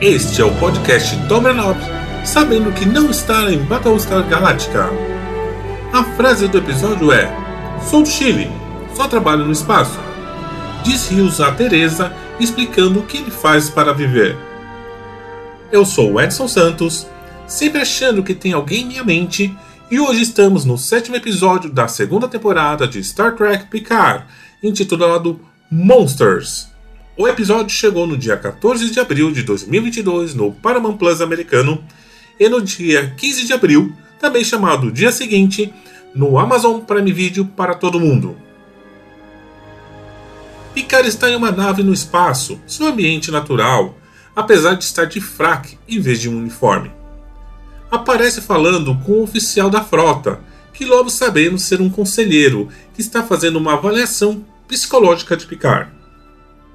Este é o podcast Dobranov, sabendo que não está em Battlestar Galactica. A frase do episódio é: Sou do Chile, só trabalho no espaço. Diz Rios a Teresa, explicando o que ele faz para viver. Eu sou o Edson Santos, sempre achando que tem alguém em minha mente, e hoje estamos no sétimo episódio da segunda temporada de Star Trek Picard, intitulado Monsters. O episódio chegou no dia 14 de abril de 2022 no Paramount Plus americano e no dia 15 de abril, também chamado dia seguinte, no Amazon Prime Video para todo mundo. Picard está em uma nave no espaço, seu ambiente natural, apesar de estar de fraque em vez de um uniforme. Aparece falando com um oficial da frota, que logo sabemos ser um conselheiro que está fazendo uma avaliação psicológica de Picard.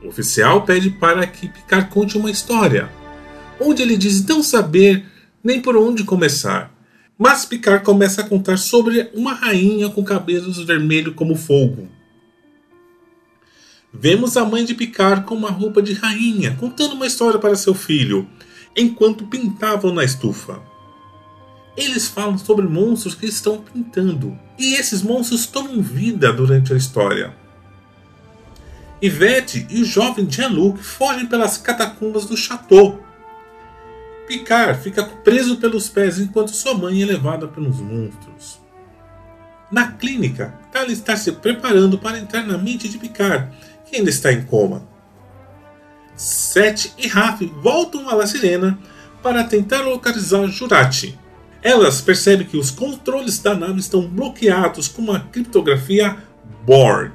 O oficial pede para que Picard conte uma história, onde ele diz não saber nem por onde começar. Mas Picard começa a contar sobre uma rainha com cabelos vermelhos como fogo. Vemos a mãe de Picard com uma roupa de rainha, contando uma história para seu filho, enquanto pintavam na estufa. Eles falam sobre monstros que estão pintando, e esses monstros tomam vida durante a história. Yvette e o jovem Jean-Luc fogem pelas catacumbas do chateau. Picard fica preso pelos pés enquanto sua mãe é levada pelos monstros. Na clínica, Tali está se preparando para entrar na mente de Picard, que ainda está em coma. Seth e Raf voltam a La Sirena para tentar localizar Jurati. Elas percebem que os controles da nave estão bloqueados com uma criptografia Borg.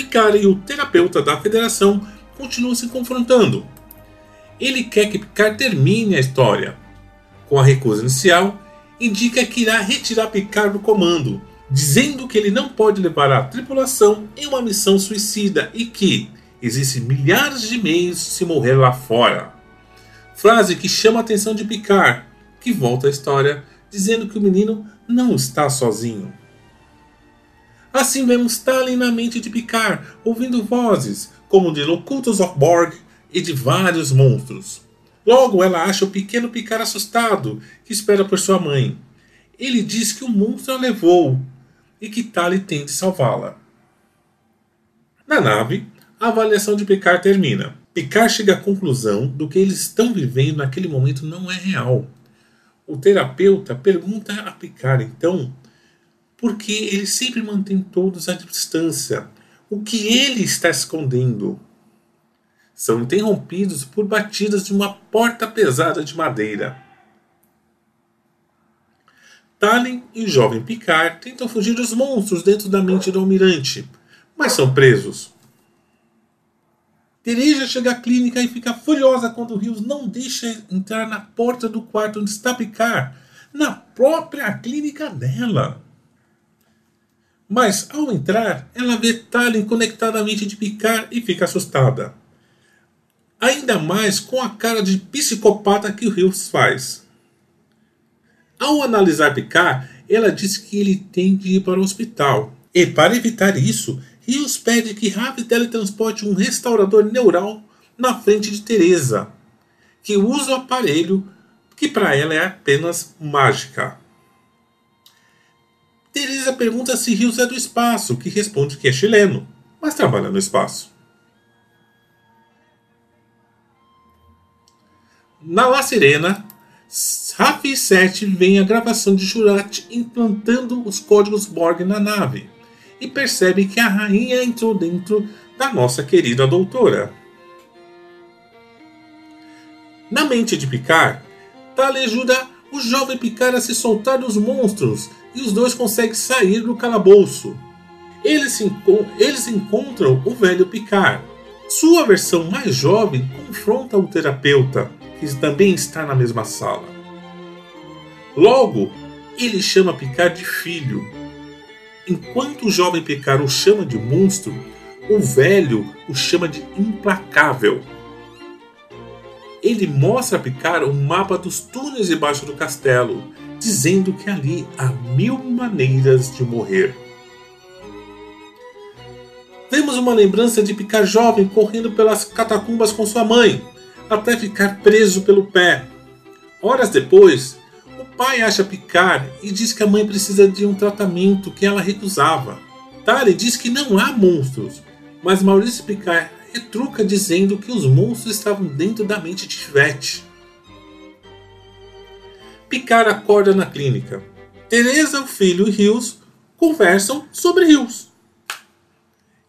Picard e o terapeuta da Federação continuam se confrontando. Ele quer que Picard termine a história. Com a recusa inicial, indica que irá retirar Picard do comando, dizendo que ele não pode levar a tripulação em uma missão suicida e que existem milhares de meios se morrer lá fora. Frase que chama a atenção de Picard, que volta à história dizendo que o menino não está sozinho. Assim vemos Stalin na mente de Picard, ouvindo vozes, como de Locutus of Borg e de vários monstros. Logo ela acha o pequeno Picard assustado, que espera por sua mãe. Ele diz que o monstro a levou e que Tali tem de salvá-la. Na nave, a avaliação de Picard termina. Picard chega à conclusão do que eles estão vivendo naquele momento não é real. O terapeuta pergunta a Picard então por que ele sempre mantém todos à distância. O que ele está escondendo? São interrompidos por batidas de uma porta pesada de madeira. Tallinn e o jovem Picard tentam fugir dos monstros dentro da mente do almirante, mas são presos. Teresa chega à clínica e fica furiosa quando Rios não deixa entrar na porta do quarto onde está Picard, na própria clínica dela. Mas ao entrar, ela vê Tallinn conectadamente de Picard e fica assustada. Ainda mais com a cara de psicopata que o Rios faz. Ao analisar Picard, ela diz que ele tem de ir para o hospital. E para evitar isso, Rios pede que Ravi teletransporte um restaurador neural na frente de Teresa, que usa o aparelho que para ela é apenas mágica. Teresa pergunta se Rios é do espaço, que responde que é chileno, mas trabalha no espaço. Na La Serena, Rafi 7 vem a gravação de Jurat implantando os códigos Borg na nave e percebe que a rainha entrou dentro da nossa querida doutora. Na mente de Picard, Tali ajuda o jovem Picard a se soltar dos monstros e os dois conseguem sair do calabouço. Eles, enco eles encontram o velho Picard. Sua versão mais jovem confronta o terapeuta, que também está na mesma sala. Logo, ele chama Picard de filho Enquanto o jovem Picard o chama de monstro, o velho o chama de implacável. Ele mostra a Picard um mapa dos túneis debaixo do castelo, dizendo que ali há mil maneiras de morrer. Vemos uma lembrança de Picard jovem correndo pelas catacumbas com sua mãe, até ficar preso pelo pé. Horas depois, pai acha Picard e diz que a mãe precisa de um tratamento que ela recusava. Tali diz que não há monstros, mas Maurício Picard retruca dizendo que os monstros estavam dentro da mente de Ivete. Picard acorda na clínica. Teresa, o filho e Rios conversam sobre Rios.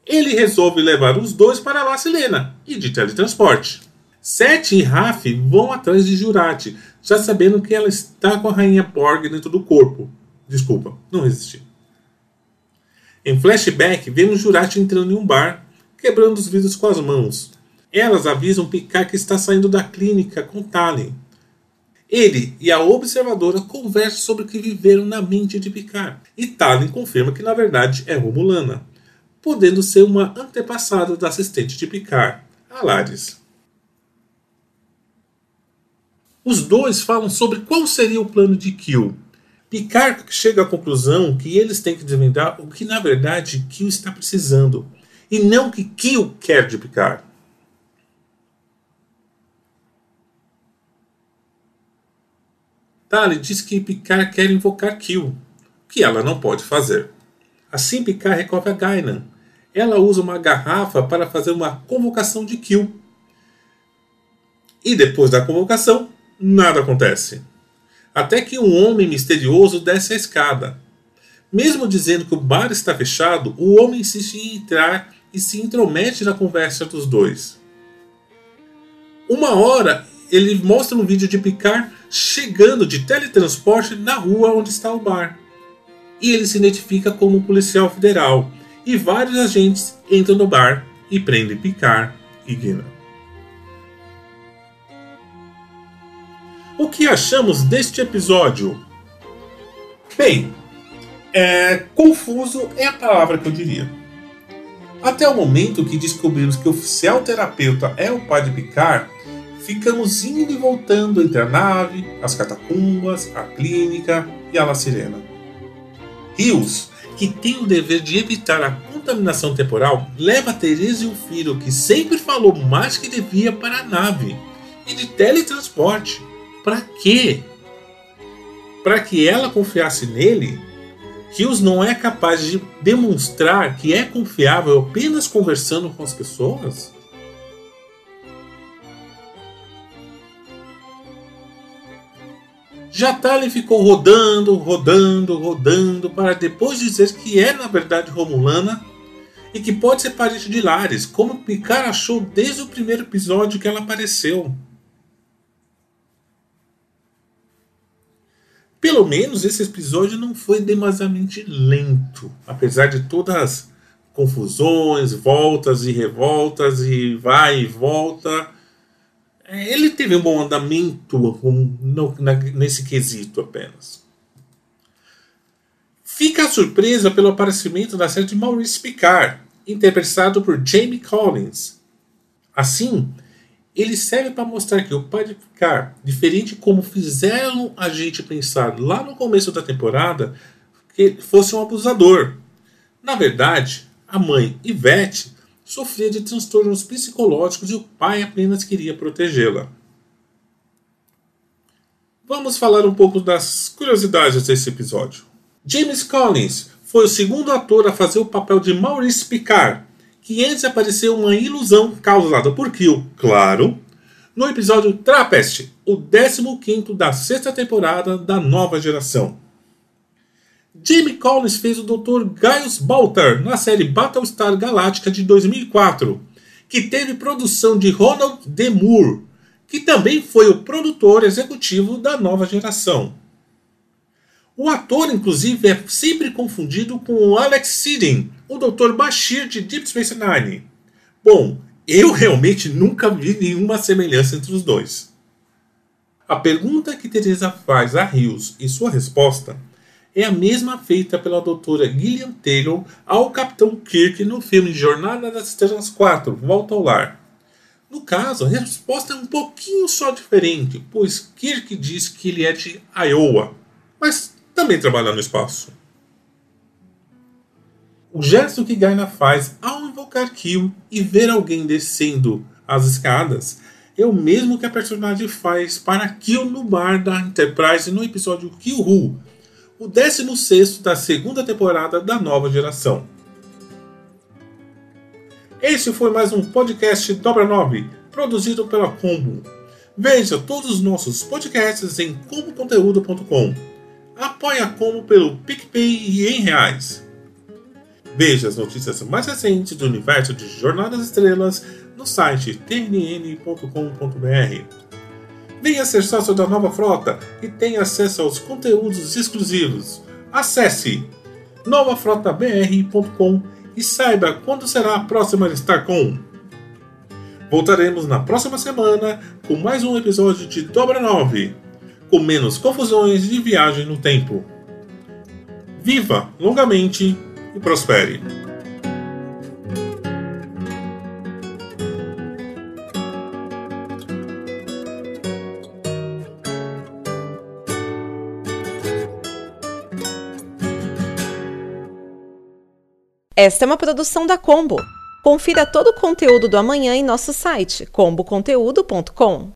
Ele resolve levar os dois para La Silena e de teletransporte. Sete e Raf vão atrás de Jurati, já sabendo que ela está com a rainha Porg dentro do corpo. Desculpa, não resisti. Em flashback, vemos Jurati entrando em um bar, quebrando os vidros com as mãos. Elas avisam Picard que está saindo da clínica com Tallinn. Ele e a observadora conversam sobre o que viveram na mente de Picard. E Tallinn confirma que na verdade é Romulana, podendo ser uma antepassada da assistente de Picard, Alaris. Os dois falam sobre qual seria o plano de Kill. Picard chega à conclusão que eles têm que desvendar o que na verdade Kill está precisando e não o que Kill quer de Picard. Tali diz que Picard quer invocar Kill, que ela não pode fazer. Assim Picard recorre a Gainan. Ela usa uma garrafa para fazer uma convocação de Kill. E depois da convocação, nada acontece. Até que um homem misterioso desce a escada. Mesmo dizendo que o bar está fechado, o homem insiste em entrar e se intromete na conversa dos dois. Uma hora, ele mostra um vídeo de Picard chegando de teletransporte na rua onde está o bar. E ele se identifica como um policial federal. E vários agentes entram no bar e prendem Picard e Guinan. O que achamos deste episódio? Bem, é, confuso é a palavra que eu diria. Até o momento que descobrimos que o oficial terapeuta é o pai de Picard, ficamos indo e voltando entre a nave, as catacumbas, a clínica e a La Sirena. Rios, que tem o dever de evitar a contaminação temporal, leva Teresa e o filho, que sempre falou mais que devia, para a nave e de teletransporte. Para quê? Para que ela confiasse nele? Rios não é capaz de demonstrar que é confiável apenas conversando com as pessoas? Jatali ficou rodando, rodando, rodando para depois dizer que é na verdade romulana e que pode ser parente de Lares, como Picard achou desde o primeiro episódio que ela apareceu. Pelo menos esse episódio não foi demasiadamente lento, apesar de todas as confusões, voltas e revoltas e vai e volta é, ele teve um bom andamento nesse quesito apenas. Fica a surpresa pelo aparecimento da série de Maurice Picard, interpretado por Jamie Collins. Assim, ele serve para mostrar que o pai de Picard, diferente como fizeram a gente pensar lá no começo da temporada, que fosse um abusador. Na verdade, a mãe Yvette sofria de transtornos psicológicos e o pai apenas queria protegê-la. Vamos falar um pouco das curiosidades desse episódio. James Collins foi o segundo ator a fazer o papel de Maurice Picard, que antes apareceu uma ilusão causada por Kill, claro, no episódio Trapest, o 15 da sexta temporada da nova geração. Jamie Collins fez o Dr. Gaius Baltar na série Battlestar Galactica de 2004, que teve produção de Ronald D. Moore, que também foi o produtor executivo da nova geração. O ator, inclusive, é sempre confundido com o Alex Siding, o Dr. Bashir de Deep Space Nine. Bom, eu realmente nunca vi nenhuma semelhança entre os dois. A pergunta que Teresa faz a Rios e sua resposta é a mesma feita pela doutora Gillian Taylor ao Capitão Kirk no filme Jornada das Estrelas 4, Volta ao Lar. No caso, a resposta é um pouquinho só diferente, pois Kirk diz que ele é de Iowa, mas também trabalha no espaço. O gesto que Gaina faz ao invocar Kill e ver alguém descendo as escadas é o mesmo que a personagem faz para Kill no bar da Enterprise no episódio Kill Who, o 16 da segunda temporada da nova geração. Esse foi mais um podcast Dobra 9, produzido pela Combo. Veja todos os nossos podcasts em comboconteúdo.com. Apoie a Combo pelo PicPay e em reais. Veja as notícias mais recentes do universo de Jornadas Estrelas no site tnn.com.br. Venha ser sócio da nova frota e tenha acesso aos conteúdos exclusivos. Acesse novafrotabr.com e saiba quando será a próxima StarCon. Voltaremos na próxima semana com mais um episódio de Dobra 9, com menos confusões de viagem no tempo. Viva longamente e prospere! Esta é uma produção da Combo. Confira todo o conteúdo do amanhã em nosso site comboconteúdo.com.